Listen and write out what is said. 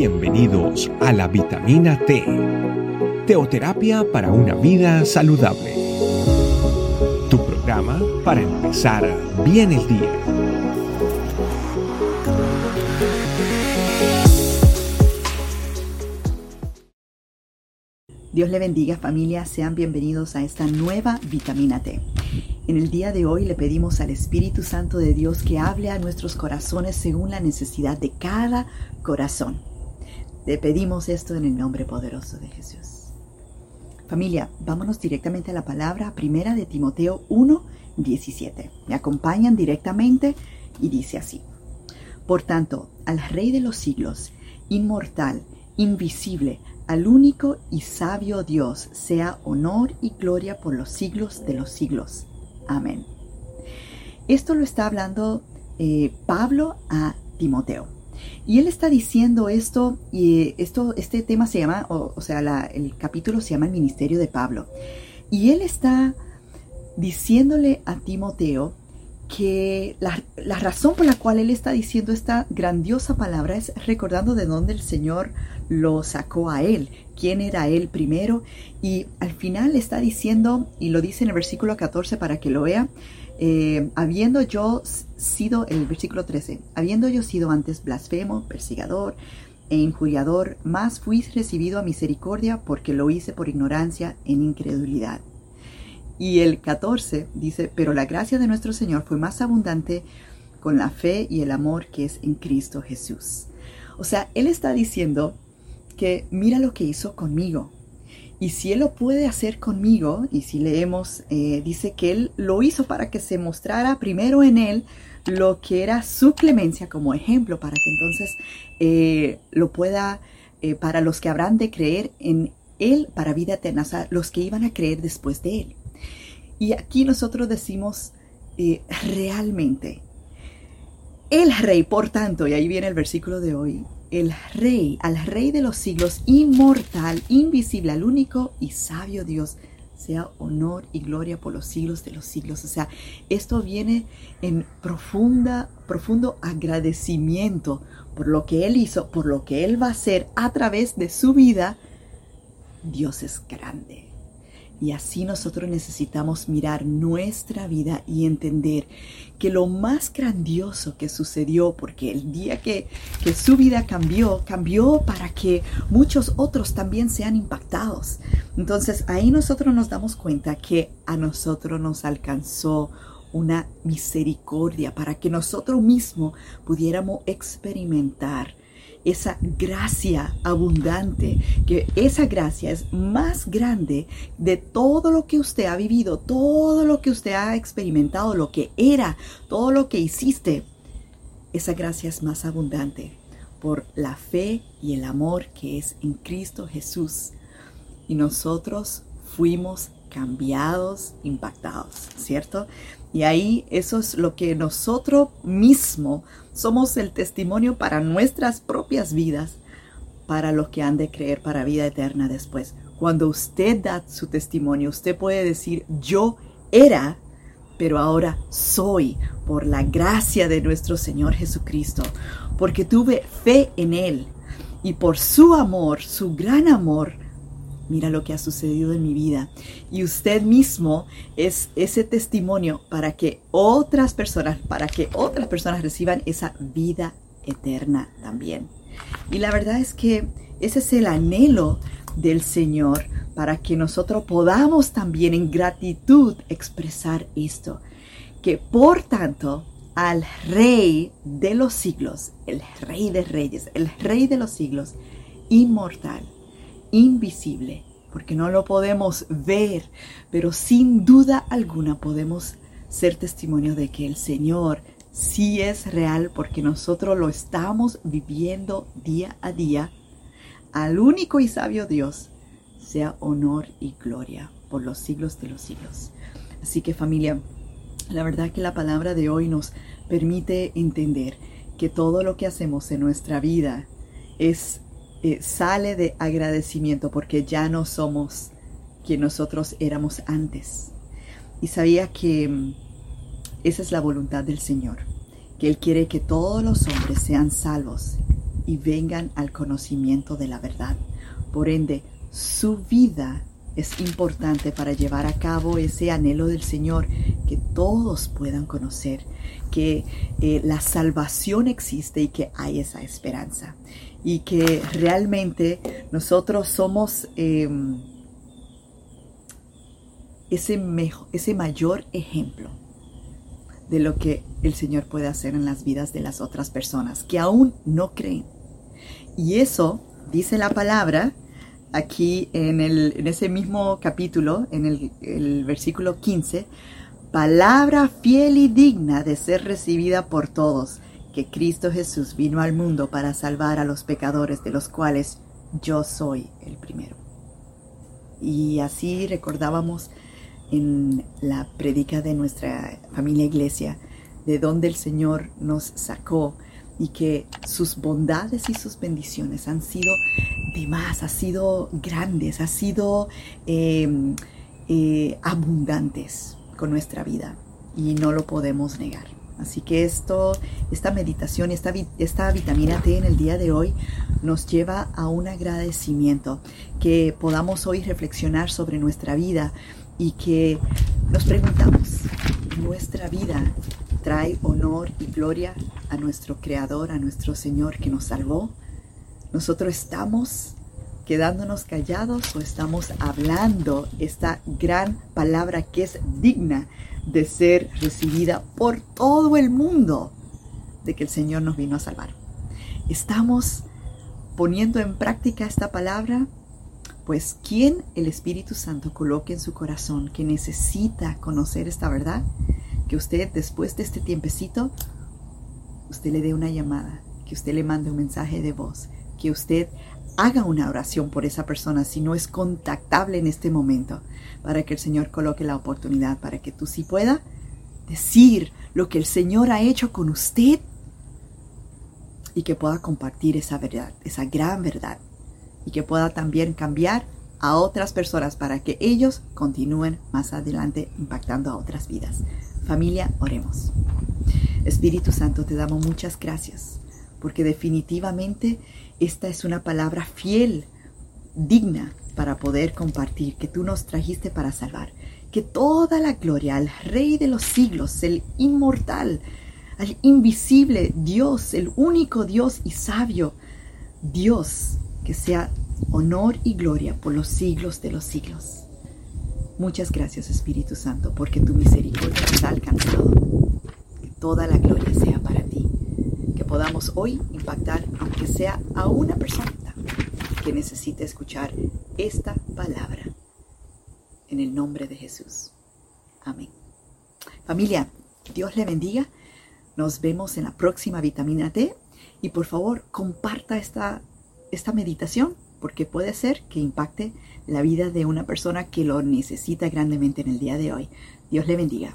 Bienvenidos a la vitamina T, teoterapia para una vida saludable. Tu programa para empezar bien el día. Dios le bendiga familia, sean bienvenidos a esta nueva vitamina T. En el día de hoy le pedimos al Espíritu Santo de Dios que hable a nuestros corazones según la necesidad de cada corazón. Le pedimos esto en el nombre poderoso de Jesús. Familia, vámonos directamente a la palabra primera de Timoteo 1, 17. Me acompañan directamente y dice así. Por tanto, al Rey de los siglos, inmortal, invisible, al único y sabio Dios, sea honor y gloria por los siglos de los siglos. Amén. Esto lo está hablando eh, Pablo a Timoteo. Y él está diciendo esto, y esto, este tema se llama, o, sea, el capítulo se llama el ministerio de Pablo. Y él está diciéndole a Timoteo que la, la, razón por la cual él está diciendo esta grandiosa palabra es recordando de dónde el Señor lo sacó a él, quién era él primero, y al final está diciendo, y lo dice en el versículo 14 para que lo vea, eh, habiendo yo sido, el versículo 13, habiendo yo sido antes blasfemo, persigador e injuriador, más fui recibido a misericordia porque lo hice por ignorancia en incredulidad. Y el 14 dice, pero la gracia de nuestro Señor fue más abundante con la fe y el amor que es en Cristo Jesús. O sea, Él está diciendo que mira lo que hizo conmigo. Y si Él lo puede hacer conmigo, y si leemos, eh, dice que Él lo hizo para que se mostrara primero en Él lo que era su clemencia como ejemplo, para que entonces eh, lo pueda, eh, para los que habrán de creer en Él para vida eterna, los que iban a creer después de Él. Y aquí nosotros decimos realmente, el rey, por tanto, y ahí viene el versículo de hoy, el rey, al rey de los siglos, inmortal, invisible, al único y sabio Dios, sea honor y gloria por los siglos de los siglos. O sea, esto viene en profunda, profundo agradecimiento por lo que Él hizo, por lo que Él va a hacer a través de su vida. Dios es grande. Y así nosotros necesitamos mirar nuestra vida y entender que lo más grandioso que sucedió, porque el día que, que, su vida cambió, cambió para que muchos otros también sean impactados. Entonces ahí nosotros nos damos cuenta que a nosotros nos alcanzó una misericordia para que nosotros mismos pudiéramos experimentar esa gracia abundante, que esa gracia es más grande de todo lo que usted ha vivido, todo lo que usted ha experimentado, lo que era, todo lo que hiciste. Esa gracia es más abundante por la fe y el amor que es en Cristo Jesús. Y nosotros fuimos cambiados, impactados, ¿cierto? Y ahí eso es lo que nosotros mismos somos el testimonio para nuestras propias vidas, para los que han de creer para vida eterna después. Cuando usted da su testimonio, usted puede decir, yo era, pero ahora soy por la gracia de nuestro Señor Jesucristo, porque tuve fe en Él y por su amor, su gran amor, mira lo que ha sucedido en mi vida. Y usted mismo es ese testimonio para que otras personas, para que otras personas reciban esa vida eterna también. Y la verdad es que ese es el anhelo del Señor para que nosotros podamos también en gratitud expresar esto. Que por tanto, al Rey de los siglos, el Rey de Reyes, el Rey de los siglos, inmortal, invisible, porque no lo podemos ver, pero sin duda alguna podemos ser testimonio de que el Señor sí es real porque nosotros lo estamos viviendo día a día. Al único y sabio Dios sea honor y gloria por los siglos de los siglos. Así que familia, la verdad que la palabra de hoy nos permite entender que todo lo que hacemos en nuestra vida es eh, sale de agradecimiento porque ya no somos quien nosotros éramos antes. Y sabía que mm, esa es la voluntad del Señor, que Él quiere que todos los hombres sean salvos y vengan al conocimiento de la verdad. Por ende, su vida es importante para llevar a cabo ese anhelo del Señor, que todos puedan conocer que eh, la salvación existe y que hay esa esperanza. Y que realmente nosotros somos em, ese, ese mayor ejemplo de lo que el Señor puede hacer en las vidas de las otras personas que aún no creen. Y eso, dice la palabra, aquí en, el, en ese mismo capítulo, en el, el versículo 15, palabra fiel y digna de ser recibida por todos, que Cristo Jesús vino al mundo para salvar a los pecadores, de los cuales yo soy el primero. Y así recordábamos en la predica de nuestra familia iglesia, de donde el Señor nos sacó y que sus bondades y sus bendiciones han sido de más, han sido grandes, han sido em, eh, abundantes con nuestra vida y no lo podemos negar. Así que esto, esta meditación, esta, esta vitamina T en el día de hoy nos lleva a un agradecimiento, que podamos hoy reflexionar sobre nuestra vida y que nos preguntamos, ¿nuestra vida trae honor y gloria a nuestro Creador, a nuestro Señor que nos salvó? ¿Nosotros estamos quedándonos callados o estamos hablando esta gran palabra que es digna de ser recibida por todo el mundo de que el Señor nos vino a salvar? ¿Estamos poniendo en práctica esta palabra? Pues quien el Espíritu Santo coloque en su corazón que necesita conocer esta verdad, que usted después de este tiempecito, usted le dé una llamada, que usted le mande un mensaje de voz, que usted haga una oración por esa persona si no es contactable en este momento, para que el Señor coloque la oportunidad, para que tú sí pueda decir lo que el Señor ha hecho con usted y que pueda compartir esa verdad, esa gran verdad y que pueda también cambiar a otras personas para que ellos continúen más adelante impactando a otras vidas. Familia, oremos. Espíritu Santo, te damos muchas gracias porque definitivamente esta es una palabra fiel, digna para poder compartir, que tú nos trajiste para salvar. Que toda la gloria al Rey de los siglos, el inmortal, al invisible Dios, el único Dios y sabio, Dios, que sea honor y gloria por los siglos de los siglos. Muchas gracias Espíritu Santo, porque tu misericordia nos ha alcanzado. Que toda la gloria sea para podamos hoy impactar, aunque sea a una persona que necesite escuchar esta palabra. En el nombre de Jesús. Amén. Familia, Dios le bendiga. Nos vemos en la próxima vitamina T. Y por favor, comparta esta esta meditación porque puede ser que impacte la vida de una persona que lo necesita grandemente en el día de hoy. Dios le bendiga.